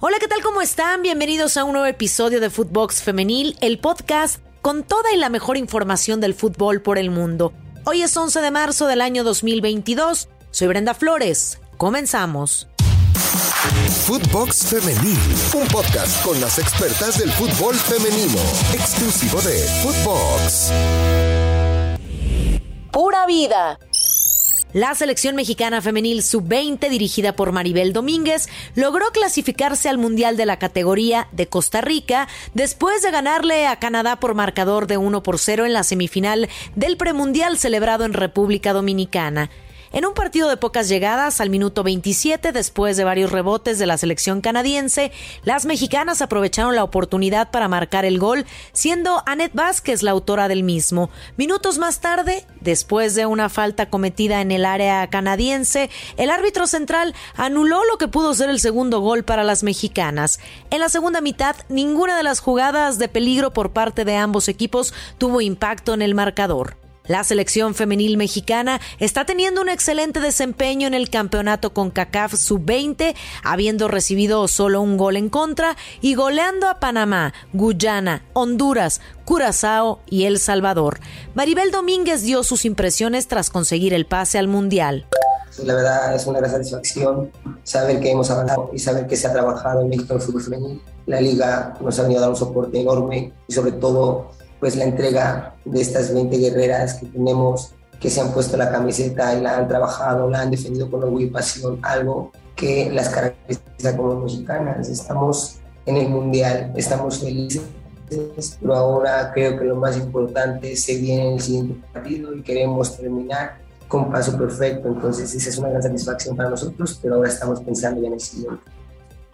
Hola, ¿qué tal? ¿Cómo están? Bienvenidos a un nuevo episodio de Footbox Femenil, el podcast con toda y la mejor información del fútbol por el mundo. Hoy es 11 de marzo del año 2022. Soy Brenda Flores. Comenzamos. Footbox Femenil, un podcast con las expertas del fútbol femenino, exclusivo de Footbox. Pura vida. La selección mexicana femenil sub-20, dirigida por Maribel Domínguez, logró clasificarse al Mundial de la categoría de Costa Rica después de ganarle a Canadá por marcador de 1 por 0 en la semifinal del premundial celebrado en República Dominicana. En un partido de pocas llegadas, al minuto 27, después de varios rebotes de la selección canadiense, las mexicanas aprovecharon la oportunidad para marcar el gol, siendo Annette Vázquez la autora del mismo. Minutos más tarde, después de una falta cometida en el área canadiense, el árbitro central anuló lo que pudo ser el segundo gol para las mexicanas. En la segunda mitad, ninguna de las jugadas de peligro por parte de ambos equipos tuvo impacto en el marcador. La selección femenil mexicana está teniendo un excelente desempeño en el campeonato con CACAF sub-20, habiendo recibido solo un gol en contra y goleando a Panamá, Guyana, Honduras, Curazao y El Salvador. Maribel Domínguez dio sus impresiones tras conseguir el pase al Mundial. La verdad es una gran satisfacción saber que hemos avanzado y saber que se ha trabajado en México el fútbol femenil. La liga nos ha venido a dar un soporte enorme y sobre todo pues la entrega de estas 20 guerreras que tenemos que se han puesto la camiseta y la han trabajado, la han defendido con orgullo y pasión, algo que las caracteriza como mexicanas. Estamos en el Mundial, estamos felices, pero ahora creo que lo más importante se viene en el siguiente partido y queremos terminar con paso perfecto. Entonces esa es una gran satisfacción para nosotros, pero ahora estamos pensando ya en el siguiente.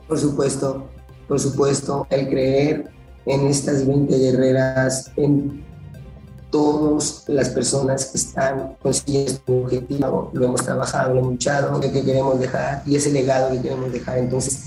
Por supuesto, por supuesto, el creer en estas 20 guerreras, en todas las personas que están consiguiendo su objetivo, lo hemos trabajado, lo hemos luchado, lo que queremos dejar y ese legado que queremos dejar. Entonces,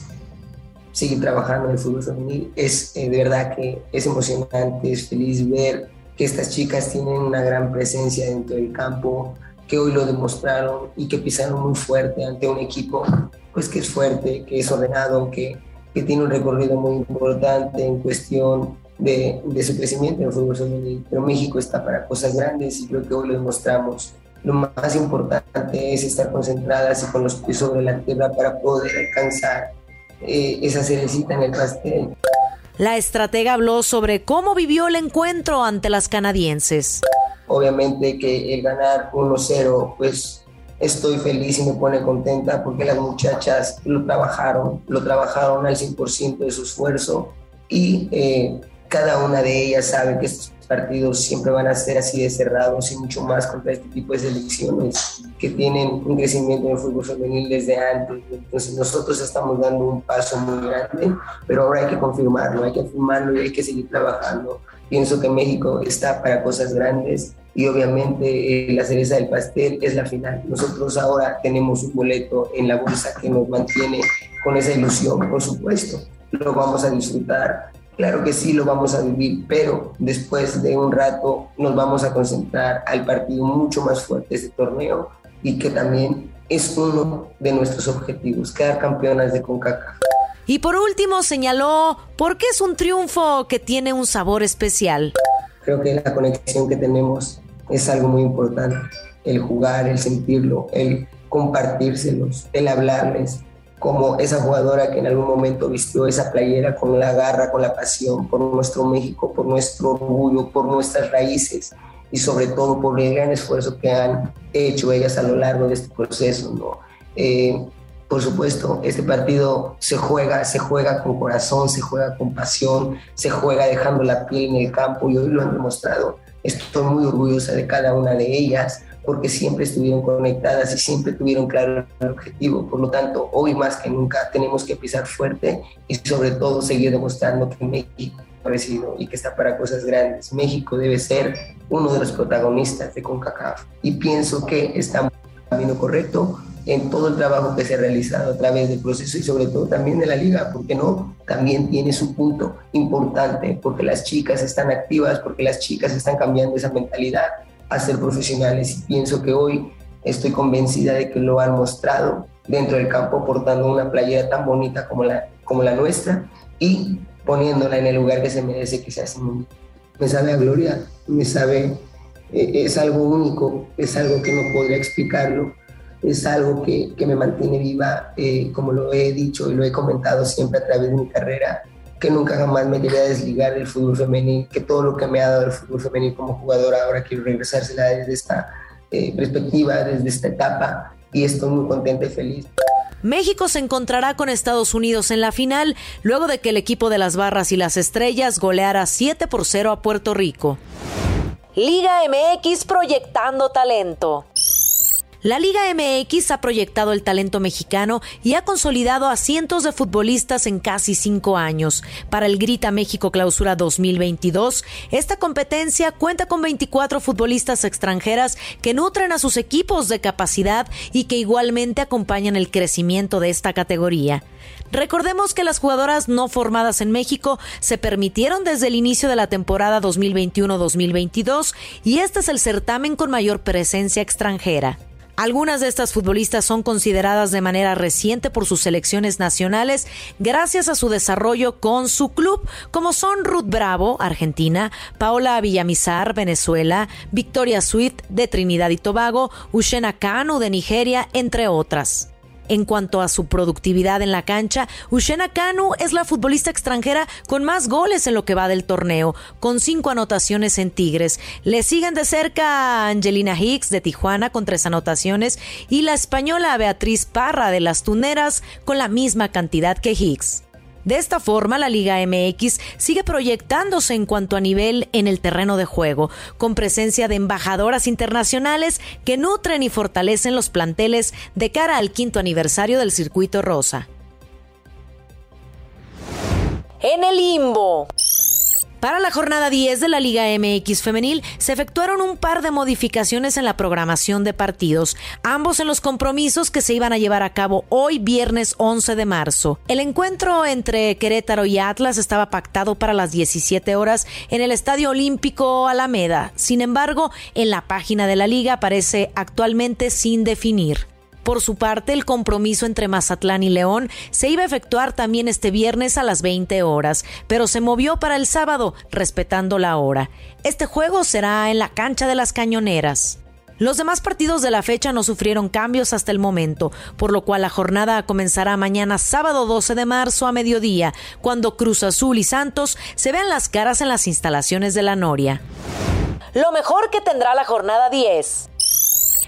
seguir trabajando en el fútbol femenil es eh, de verdad que es emocionante, es feliz ver que estas chicas tienen una gran presencia dentro del campo, que hoy lo demostraron y que pisaron muy fuerte ante un equipo pues que es fuerte, que es ordenado, que que tiene un recorrido muy importante en cuestión de, de su crecimiento en el fútbol femenil. Pero México está para cosas grandes y creo que hoy lo demostramos. Lo más importante es estar concentradas y con los pies sobre la tierra para poder alcanzar eh, esa cerecita en el pastel. La estratega habló sobre cómo vivió el encuentro ante las canadienses. Obviamente que el ganar 1-0 pues estoy feliz y me pone contenta porque las muchachas lo trabajaron, lo trabajaron al 100% de su esfuerzo y eh, cada una de ellas sabe que estos partidos siempre van a ser así de cerrados y mucho más contra este tipo de selecciones que tienen un crecimiento en el fútbol femenil desde antes. Entonces nosotros estamos dando un paso muy grande, pero ahora hay que confirmarlo, hay que confirmarlo y hay que seguir trabajando. Pienso que México está para cosas grandes y obviamente eh, la cereza del pastel es la final. Nosotros ahora tenemos un boleto en la bolsa que nos mantiene con esa ilusión, por supuesto. Lo vamos a disfrutar, claro que sí lo vamos a vivir, pero después de un rato nos vamos a concentrar al partido mucho más fuerte de este torneo y que también es uno de nuestros objetivos, quedar campeonas de CONCACAF. Y por último señaló por qué es un triunfo que tiene un sabor especial. Creo que la conexión que tenemos es algo muy importante. El jugar, el sentirlo, el compartírselos, el hablarles, como esa jugadora que en algún momento vistió esa playera con la garra, con la pasión por nuestro México, por nuestro orgullo, por nuestras raíces y sobre todo por el gran esfuerzo que han hecho ellas a lo largo de este proceso. ¿no? Eh, por supuesto, este partido se juega, se juega con corazón, se juega con pasión, se juega dejando la piel en el campo y hoy lo han demostrado Estoy muy orgullosa de cada una de ellas porque siempre estuvieron conectadas y siempre tuvieron claro el objetivo. Por lo tanto, hoy más que nunca tenemos que pisar fuerte y sobre todo seguir demostrando que México y que está para cosas grandes. México debe ser uno de los protagonistas de CONCACAF y pienso que estamos en el camino correcto en todo el trabajo que se ha realizado a través del proceso y sobre todo también de la liga, porque no, también tiene su punto importante, porque las chicas están activas, porque las chicas están cambiando esa mentalidad a ser profesionales y pienso que hoy estoy convencida de que lo han mostrado dentro del campo portando una playera tan bonita como la como la nuestra y poniéndola en el lugar que se merece que sea mundo. Me sabe a gloria, me sabe, eh, es algo único, es algo que no podría explicarlo, es algo que, que me mantiene viva, eh, como lo he dicho y lo he comentado siempre a través de mi carrera, que nunca jamás me quería desligar del fútbol femenil, que todo lo que me ha dado el fútbol femenil como jugadora, ahora quiero regresársela desde esta eh, perspectiva, desde esta etapa, y estoy muy contenta y feliz. México se encontrará con Estados Unidos en la final luego de que el equipo de las Barras y las Estrellas goleara 7 por 0 a Puerto Rico. Liga MX proyectando talento. La Liga MX ha proyectado el talento mexicano y ha consolidado a cientos de futbolistas en casi cinco años. Para el Grita México Clausura 2022, esta competencia cuenta con 24 futbolistas extranjeras que nutren a sus equipos de capacidad y que igualmente acompañan el crecimiento de esta categoría. Recordemos que las jugadoras no formadas en México se permitieron desde el inicio de la temporada 2021-2022 y este es el certamen con mayor presencia extranjera. Algunas de estas futbolistas son consideradas de manera reciente por sus selecciones nacionales gracias a su desarrollo con su club, como son Ruth Bravo, Argentina, Paola Villamizar, Venezuela, Victoria Swift de Trinidad y Tobago, Ushena Kanu de Nigeria, entre otras. En cuanto a su productividad en la cancha, Ushena Kanu es la futbolista extranjera con más goles en lo que va del torneo, con cinco anotaciones en Tigres. Le siguen de cerca Angelina Hicks de Tijuana con tres anotaciones y la española Beatriz Parra de las Tuneras con la misma cantidad que Hicks. De esta forma, la Liga MX sigue proyectándose en cuanto a nivel en el terreno de juego, con presencia de embajadoras internacionales que nutren y fortalecen los planteles de cara al quinto aniversario del circuito rosa. En el limbo. Para la jornada 10 de la Liga MX femenil se efectuaron un par de modificaciones en la programación de partidos, ambos en los compromisos que se iban a llevar a cabo hoy viernes 11 de marzo. El encuentro entre Querétaro y Atlas estaba pactado para las 17 horas en el Estadio Olímpico Alameda. Sin embargo, en la página de la liga aparece actualmente sin definir. Por su parte, el compromiso entre Mazatlán y León se iba a efectuar también este viernes a las 20 horas, pero se movió para el sábado, respetando la hora. Este juego será en la cancha de las Cañoneras. Los demás partidos de la fecha no sufrieron cambios hasta el momento, por lo cual la jornada comenzará mañana sábado 12 de marzo a mediodía, cuando Cruz Azul y Santos se vean las caras en las instalaciones de la Noria. Lo mejor que tendrá la jornada 10.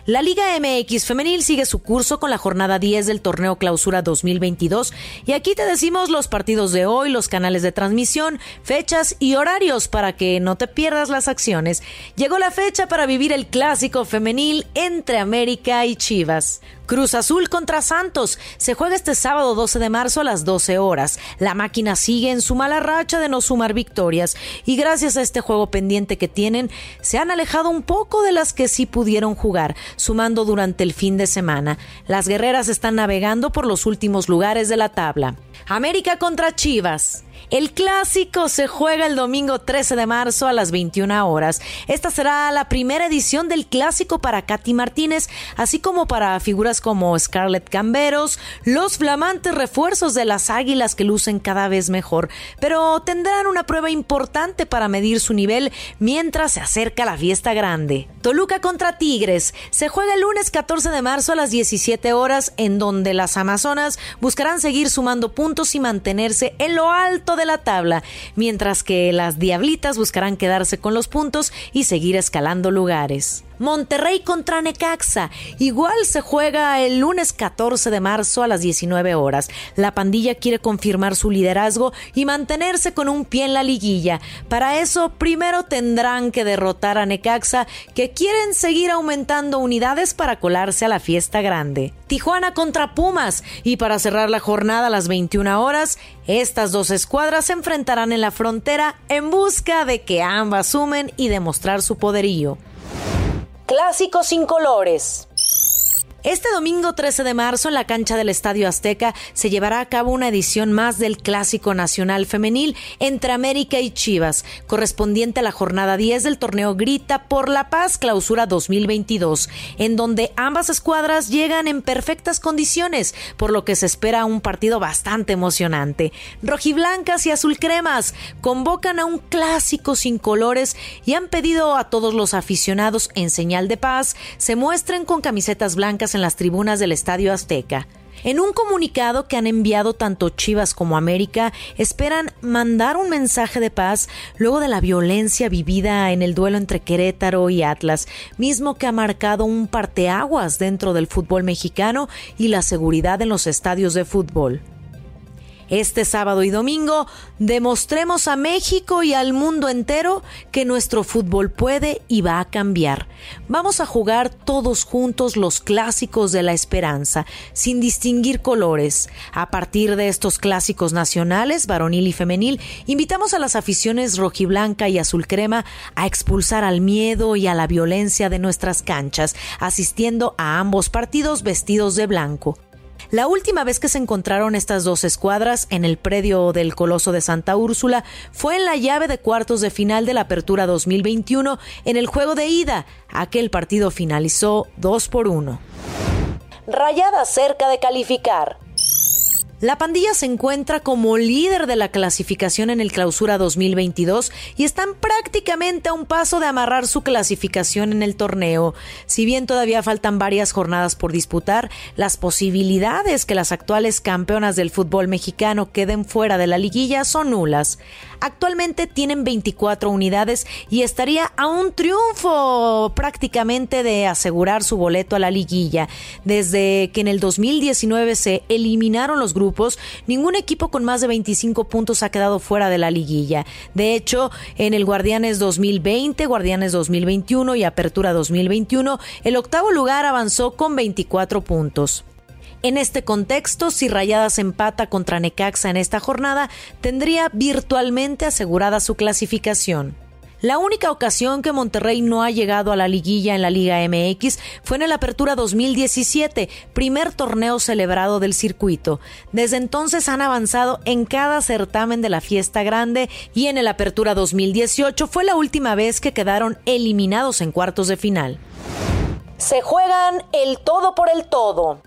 La Liga MX femenil sigue su curso con la jornada 10 del torneo Clausura 2022 y aquí te decimos los partidos de hoy, los canales de transmisión, fechas y horarios para que no te pierdas las acciones. Llegó la fecha para vivir el clásico femenil entre América y Chivas. Cruz Azul contra Santos se juega este sábado 12 de marzo a las 12 horas. La máquina sigue en su mala racha de no sumar victorias y gracias a este juego pendiente que tienen se han alejado un poco de las que sí pudieron jugar, sumando durante el fin de semana. Las guerreras están navegando por los últimos lugares de la tabla. América contra Chivas. El clásico se juega el domingo 13 de marzo a las 21 horas. Esta será la primera edición del clásico para Katy Martínez, así como para figuras como Scarlett Camberos, los flamantes refuerzos de las águilas que lucen cada vez mejor, pero tendrán una prueba importante para medir su nivel mientras se acerca la fiesta grande. Toluca contra Tigres se juega el lunes 14 de marzo a las 17 horas, en donde las Amazonas buscarán seguir sumando puntos y mantenerse en lo de la tabla, mientras que las Diablitas buscarán quedarse con los puntos y seguir escalando lugares. Monterrey contra Necaxa. Igual se juega el lunes 14 de marzo a las 19 horas. La pandilla quiere confirmar su liderazgo y mantenerse con un pie en la liguilla. Para eso, primero tendrán que derrotar a Necaxa, que quieren seguir aumentando unidades para colarse a la fiesta grande. Tijuana contra Pumas. Y para cerrar la jornada a las 21 horas, estas dos escuadras se enfrentarán en la frontera en busca de que ambas sumen y demostrar su poderío. Clásico sin colores. Este domingo 13 de marzo en la cancha del Estadio Azteca se llevará a cabo una edición más del Clásico Nacional Femenil entre América y Chivas, correspondiente a la jornada 10 del torneo Grita por la Paz Clausura 2022, en donde ambas escuadras llegan en perfectas condiciones, por lo que se espera un partido bastante emocionante. Rojiblancas y azulcremas convocan a un clásico sin colores y han pedido a todos los aficionados en señal de paz se muestren con camisetas blancas en las tribunas del Estadio Azteca. En un comunicado que han enviado tanto Chivas como América, esperan mandar un mensaje de paz luego de la violencia vivida en el duelo entre Querétaro y Atlas, mismo que ha marcado un parteaguas dentro del fútbol mexicano y la seguridad en los estadios de fútbol. Este sábado y domingo demostremos a México y al mundo entero que nuestro fútbol puede y va a cambiar. Vamos a jugar todos juntos los clásicos de la esperanza, sin distinguir colores. A partir de estos clásicos nacionales, varonil y femenil, invitamos a las aficiones rojiblanca y azul crema a expulsar al miedo y a la violencia de nuestras canchas, asistiendo a ambos partidos vestidos de blanco. La última vez que se encontraron estas dos escuadras en el predio del Coloso de Santa Úrsula fue en la llave de cuartos de final de la Apertura 2021 en el juego de ida. Aquel partido finalizó 2 por 1. Rayada cerca de calificar. La pandilla se encuentra como líder de la clasificación en el clausura 2022 y están prácticamente a un paso de amarrar su clasificación en el torneo. Si bien todavía faltan varias jornadas por disputar, las posibilidades que las actuales campeonas del fútbol mexicano queden fuera de la liguilla son nulas. Actualmente tienen 24 unidades y estaría a un triunfo prácticamente de asegurar su boleto a la liguilla. Desde que en el 2019 se eliminaron los grupos, ningún equipo con más de 25 puntos ha quedado fuera de la liguilla. De hecho, en el Guardianes 2020, Guardianes 2021 y Apertura 2021, el octavo lugar avanzó con 24 puntos. En este contexto, si Rayadas empata contra Necaxa en esta jornada, tendría virtualmente asegurada su clasificación. La única ocasión que Monterrey no ha llegado a la liguilla en la Liga MX fue en la Apertura 2017, primer torneo celebrado del circuito. Desde entonces han avanzado en cada certamen de la fiesta grande y en el Apertura 2018 fue la última vez que quedaron eliminados en cuartos de final. Se juegan el todo por el todo.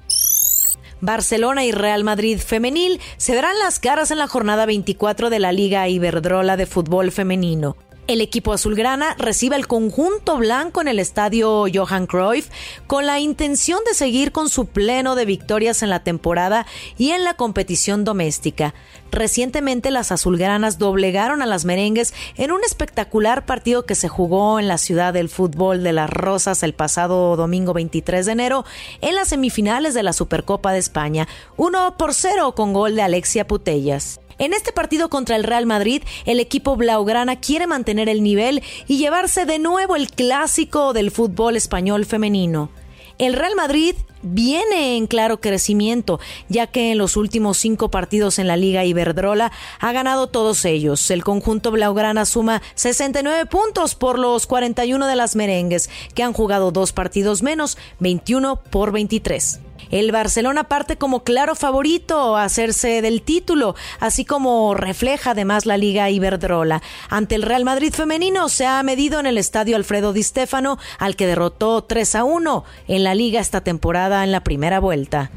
Barcelona y Real Madrid femenil se verán las caras en la jornada 24 de la Liga Iberdrola de fútbol femenino. El equipo azulgrana recibe el conjunto blanco en el estadio Johan Cruyff con la intención de seguir con su pleno de victorias en la temporada y en la competición doméstica. Recientemente las azulgranas doblegaron a las merengues en un espectacular partido que se jugó en la ciudad del fútbol de las Rosas el pasado domingo 23 de enero en las semifinales de la Supercopa de España, 1 por 0 con gol de Alexia Putellas. En este partido contra el Real Madrid, el equipo blaugrana quiere mantener el nivel y llevarse de nuevo el clásico del fútbol español femenino. El Real Madrid viene en claro crecimiento, ya que en los últimos cinco partidos en la Liga Iberdrola ha ganado todos ellos. El conjunto blaugrana suma 69 puntos por los 41 de las merengues, que han jugado dos partidos menos, 21 por 23. El Barcelona parte como claro favorito a hacerse del título, así como refleja además la Liga Iberdrola. Ante el Real Madrid femenino se ha medido en el estadio Alfredo Di Stéfano, al que derrotó 3 a 1 en la liga esta temporada en la primera vuelta.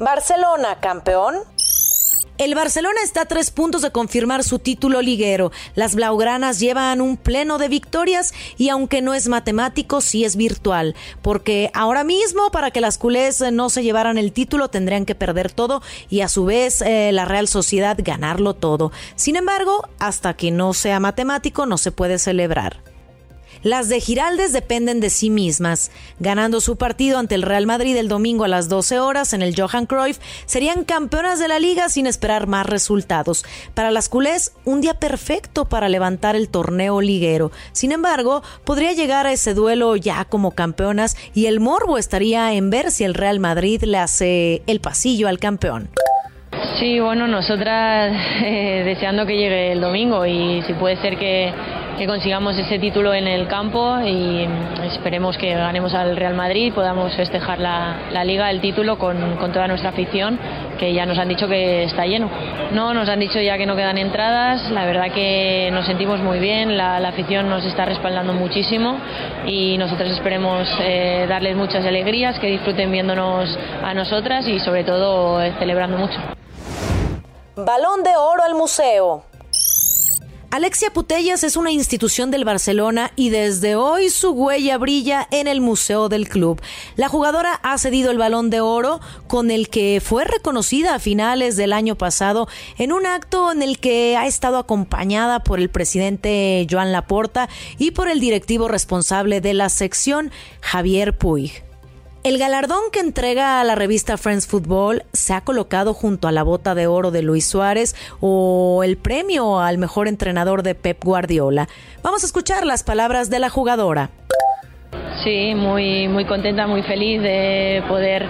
Barcelona, campeón. El Barcelona está a tres puntos de confirmar su título liguero. Las blaugranas llevan un pleno de victorias y aunque no es matemático, sí es virtual, porque ahora mismo para que las culés no se llevaran el título tendrían que perder todo y a su vez eh, la Real Sociedad ganarlo todo. Sin embargo, hasta que no sea matemático no se puede celebrar. Las de Giraldes dependen de sí mismas. Ganando su partido ante el Real Madrid el domingo a las 12 horas en el Johan Cruyff, serían campeonas de la liga sin esperar más resultados. Para las culés, un día perfecto para levantar el torneo liguero. Sin embargo, podría llegar a ese duelo ya como campeonas y el morbo estaría en ver si el Real Madrid le hace el pasillo al campeón. Sí, bueno, nosotras eh, deseando que llegue el domingo y si puede ser que que consigamos ese título en el campo y esperemos que ganemos al Real Madrid podamos festejar la, la liga, el título con, con, toda nuestra afición, que ya nos han dicho que está lleno. No, nos han dicho ya que no quedan entradas, la verdad que nos sentimos muy bien, la, la afición nos está respaldando muchísimo y nosotros esperemos eh, darles muchas alegrías, que disfruten viéndonos a nosotras y sobre todo eh, celebrando mucho. Balón de oro al museo. Alexia Putellas es una institución del Barcelona y desde hoy su huella brilla en el Museo del Club. La jugadora ha cedido el balón de oro con el que fue reconocida a finales del año pasado en un acto en el que ha estado acompañada por el presidente Joan Laporta y por el directivo responsable de la sección Javier Puig. El galardón que entrega a la revista Friends Football se ha colocado junto a la bota de oro de Luis Suárez o el premio al mejor entrenador de Pep Guardiola. Vamos a escuchar las palabras de la jugadora. Sí, muy, muy contenta, muy feliz de poder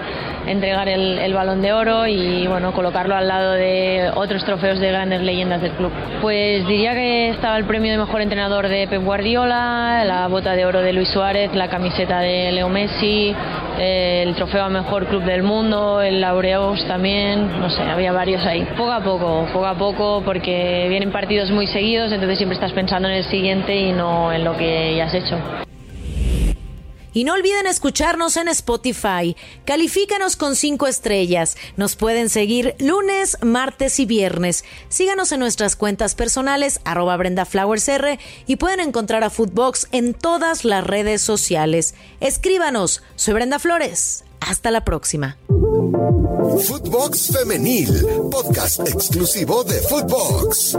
entregar el, el, balón de oro y bueno, colocarlo al lado de otros trofeos de grandes leyendas del club. Pues diría que estaba el premio de mejor entrenador de Pep Guardiola, la bota de oro de Luis Suárez, la camiseta de Leo Messi, el trofeo a mejor club del mundo, el Laureus también, no sé, había varios ahí. Poco a poco, poco a poco, porque vienen partidos muy seguidos, entonces siempre estás pensando en el siguiente y no en lo que ya has hecho. Y no olviden escucharnos en Spotify. Califícanos con cinco estrellas. Nos pueden seguir lunes, martes y viernes. Síganos en nuestras cuentas personales, arroba Brenda Flowers R, y pueden encontrar a Footbox en todas las redes sociales. Escríbanos. Soy Brenda Flores. Hasta la próxima. Footbox Femenil, podcast exclusivo de Footbox.